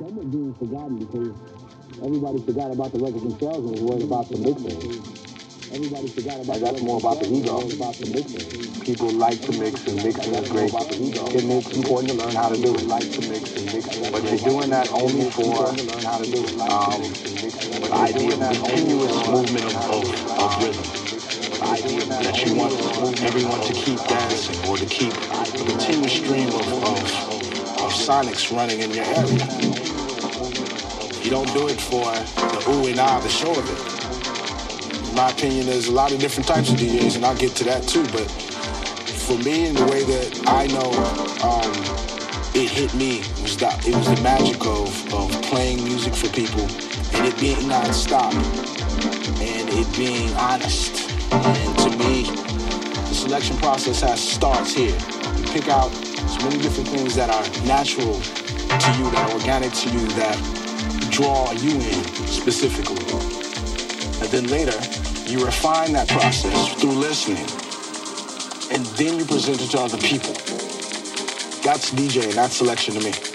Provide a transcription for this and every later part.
Some are being forgotten because everybody forgot about the records themselves and was worried about the mixing. Everybody forgot about that's more about the ego. About the. People like to mix and mixing is great. And it's important to learn how to do it. Like to mix and mixing. But you're doing that only for um, the idea of continuous movement of, of, of rhythm. The idea that you want everyone to keep dancing or to keep a continuous stream of, of, of sonics running in your area. You don't do it for the ooh and ah, the show of it in my opinion, there's a lot of different types of DJs, and I'll get to that too. But for me, in the way that I know um, it hit me was it was the magic of, of playing music for people and it being non-stop and it being honest. And to me, the selection process has starts here. You pick out so many different things that are natural to you, that are organic to you, that draw you in specifically. And then later, you refine that process through listening. And then you present it to other people. That's DJing, that's selection to me.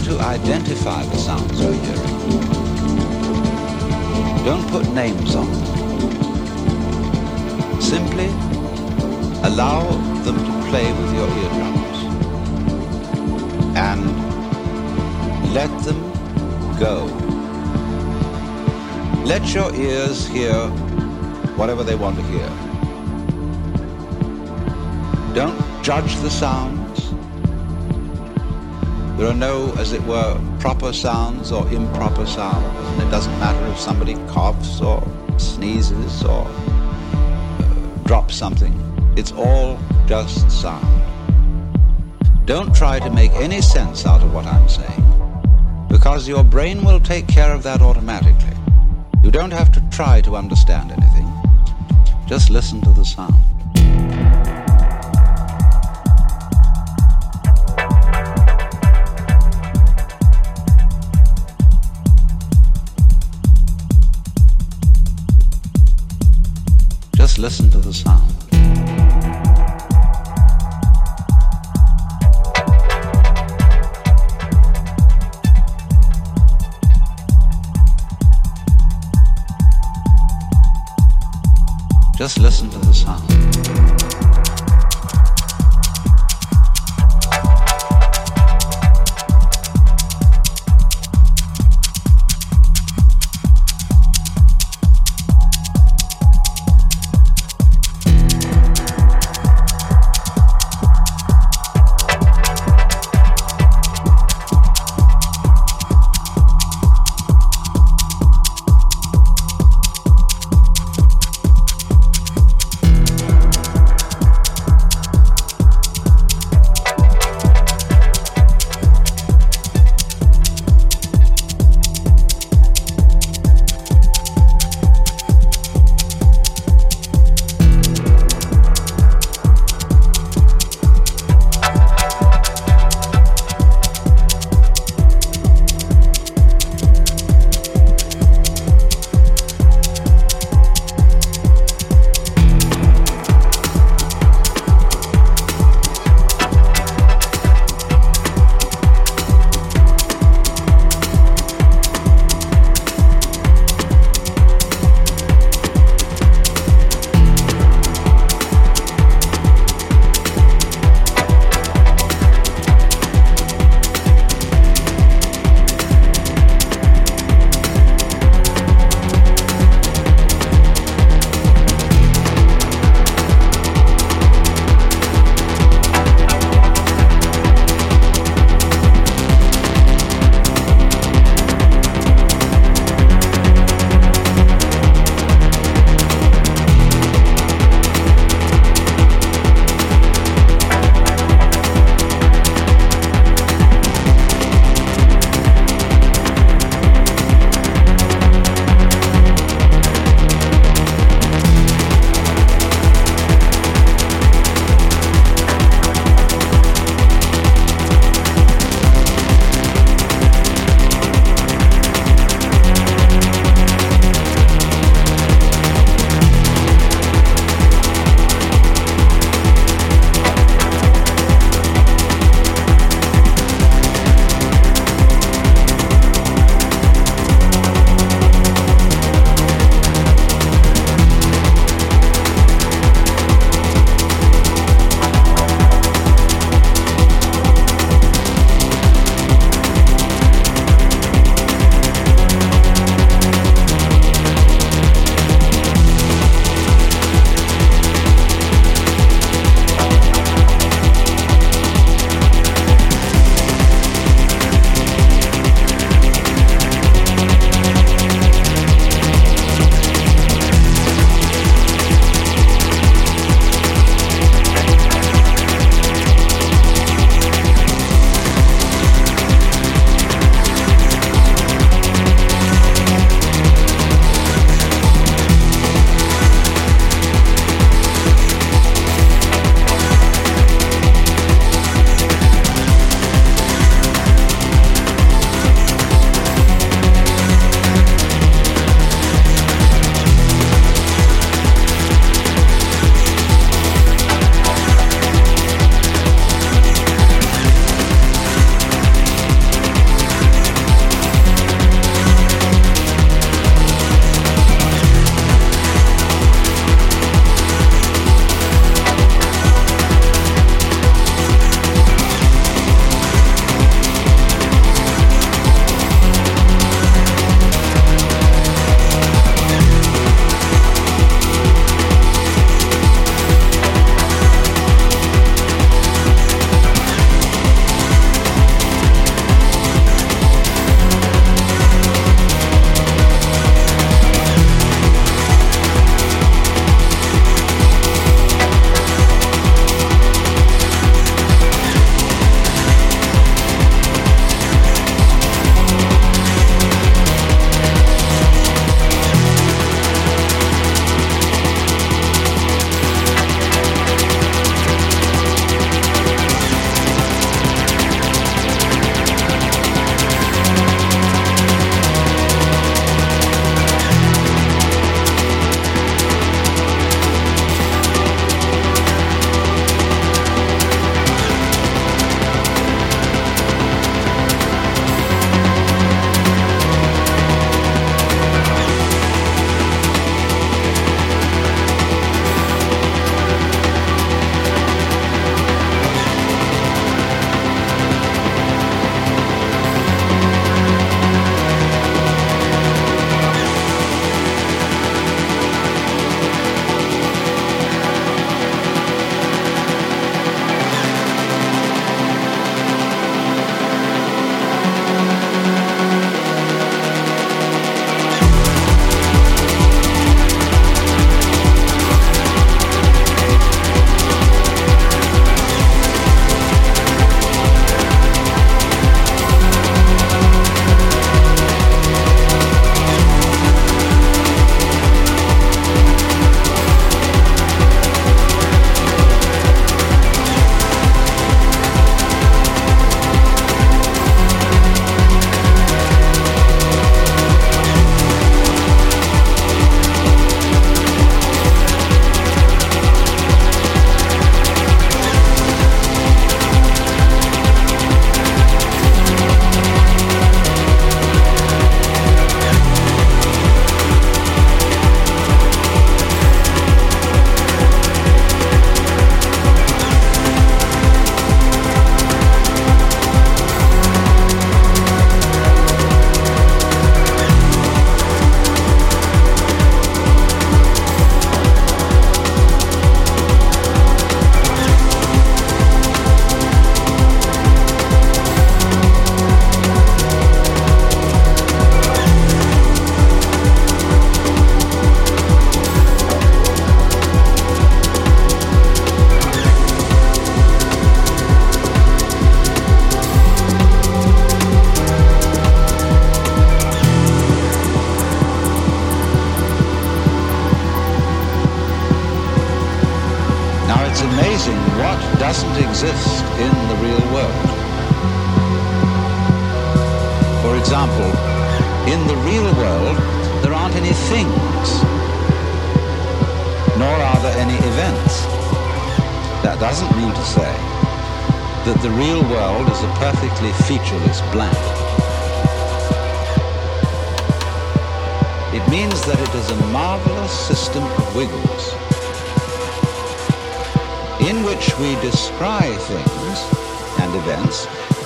Try to identify the sounds you're hearing. Don't put names on them. Simply allow them to play with your eardrums and let them go. Let your ears hear whatever they want to hear. Don't judge the sounds. There are no, as it were, proper sounds or improper sounds. And it doesn't matter if somebody coughs or sneezes or uh, drops something. It's all just sound. Don't try to make any sense out of what I'm saying, because your brain will take care of that automatically. You don't have to try to understand anything. Just listen to the sound. Just listen to the sound. Just listen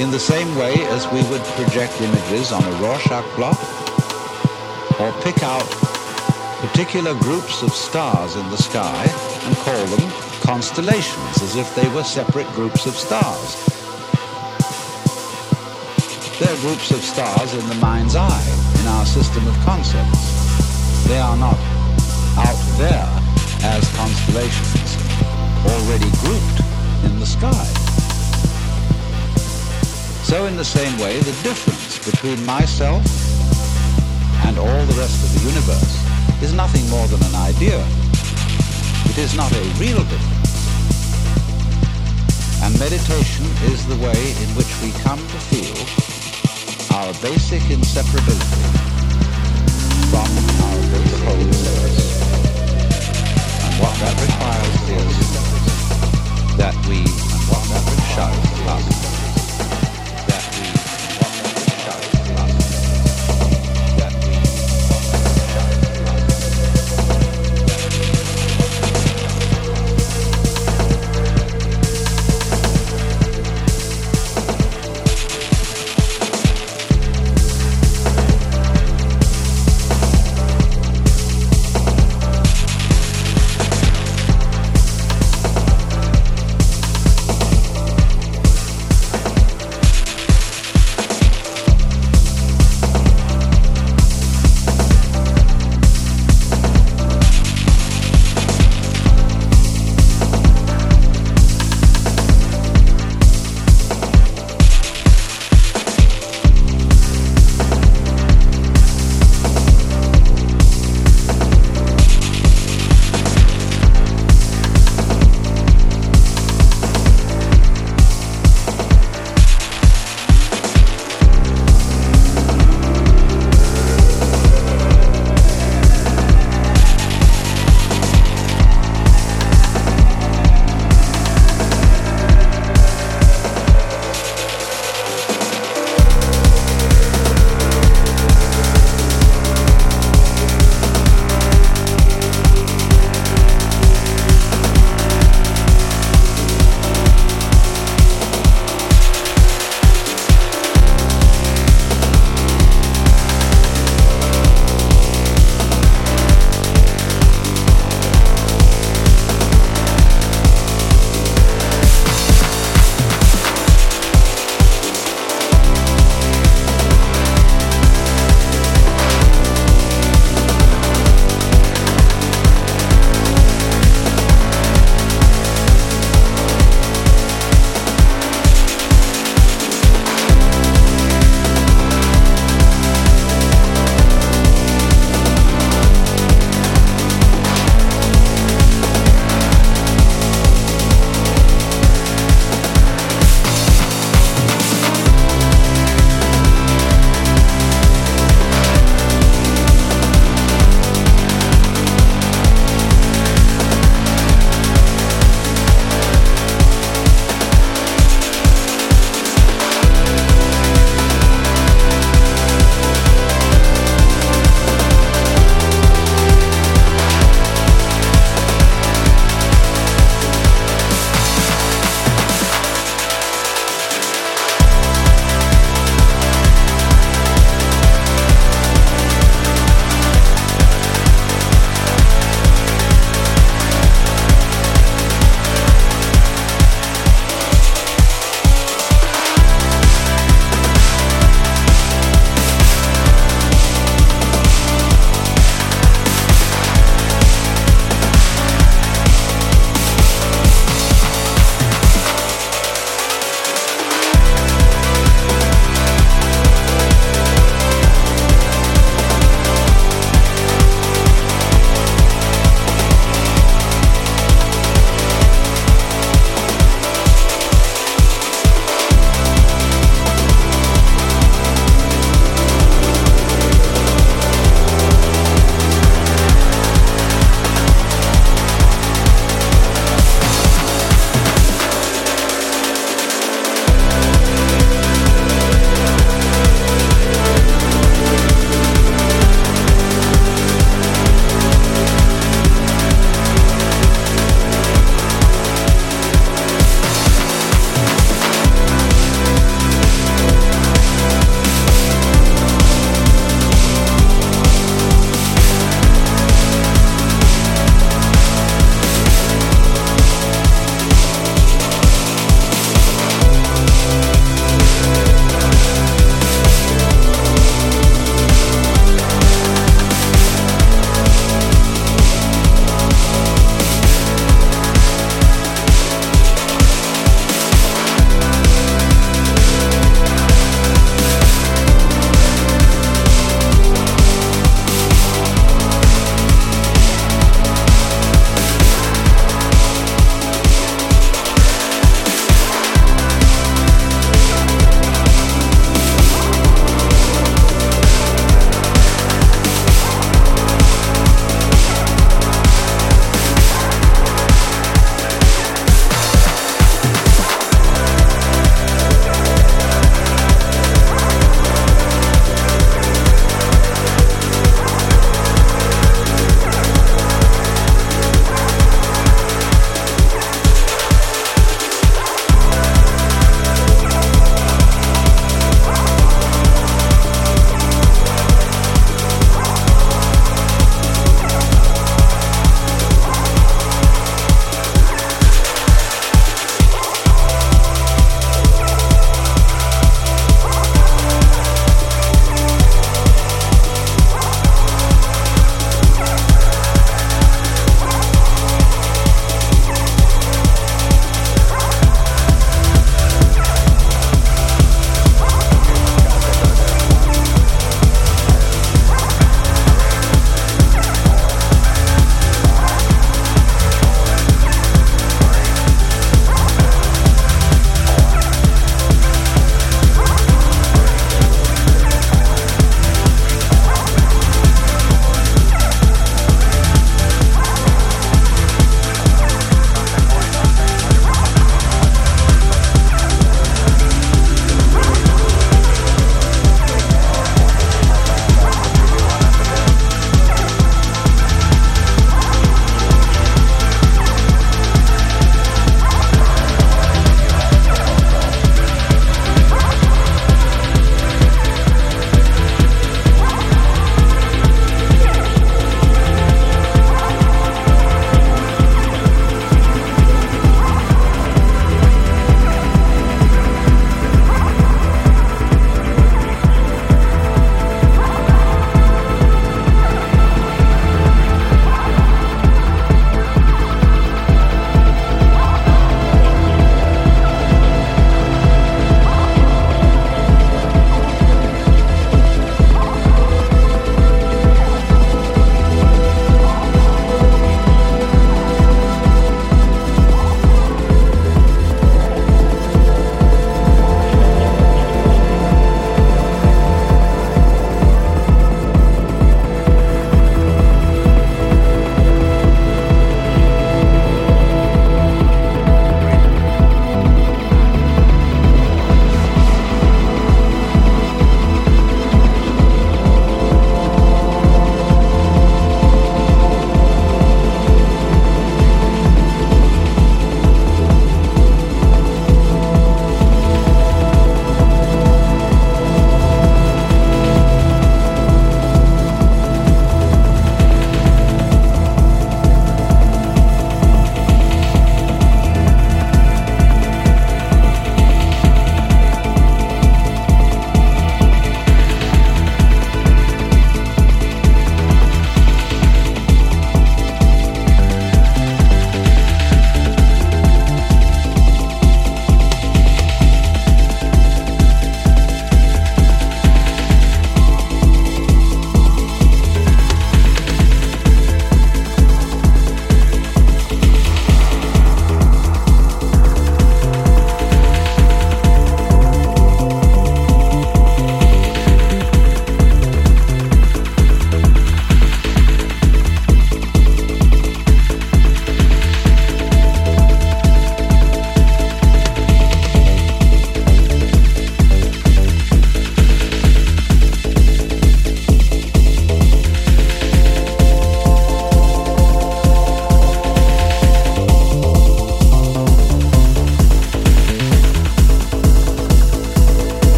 in the same way as we would project images on a Rorschach blot or pick out particular groups of stars in the sky and call them constellations as if they were separate groups of stars. They're groups of stars in the mind's eye, in our system of concepts. They are not out there as constellations, already grouped in the sky. So in the same way, the difference between myself and all the rest of the universe is nothing more than an idea. It is not a real difference. And meditation is the way in which we come to feel our basic inseparability from our basic whole. And what that requires is that we, and what that requires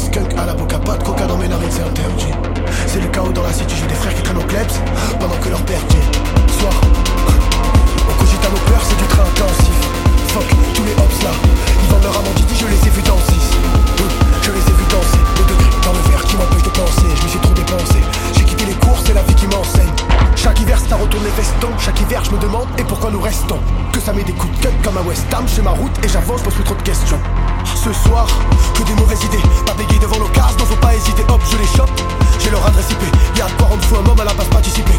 skunk à la boca, pas coca dans mes narines, c'est interdit. C'est le chaos dans la city, j'ai des frères qui traînent au klebs pendant que leur père dit Soir, on cogite à nos peurs, c'est du train intensif. Fuck, tous les hops là, ils vendent leur amant je les ai vus dans 6. Je les ai vus danser, les degrés dans le verre qui m'empêche de penser, je me suis trop dépensé. J'ai quitté les cours, c'est la vie qui m'enseigne. Chaque hiver, ça retourne les vestons. Chaque hiver, je me demande et pourquoi nous restons? Que ça met des coups de cut comme à West Ham. Je ma route et j'avance, pose plus trop de questions. Ce soir, que des mauvaises idées. Pas bégayer devant l'occasion, donc faut pas hésiter. Hop, je les chope. J'ai leur adresse IP. Y'a de quoi rendre un homme à la base participer.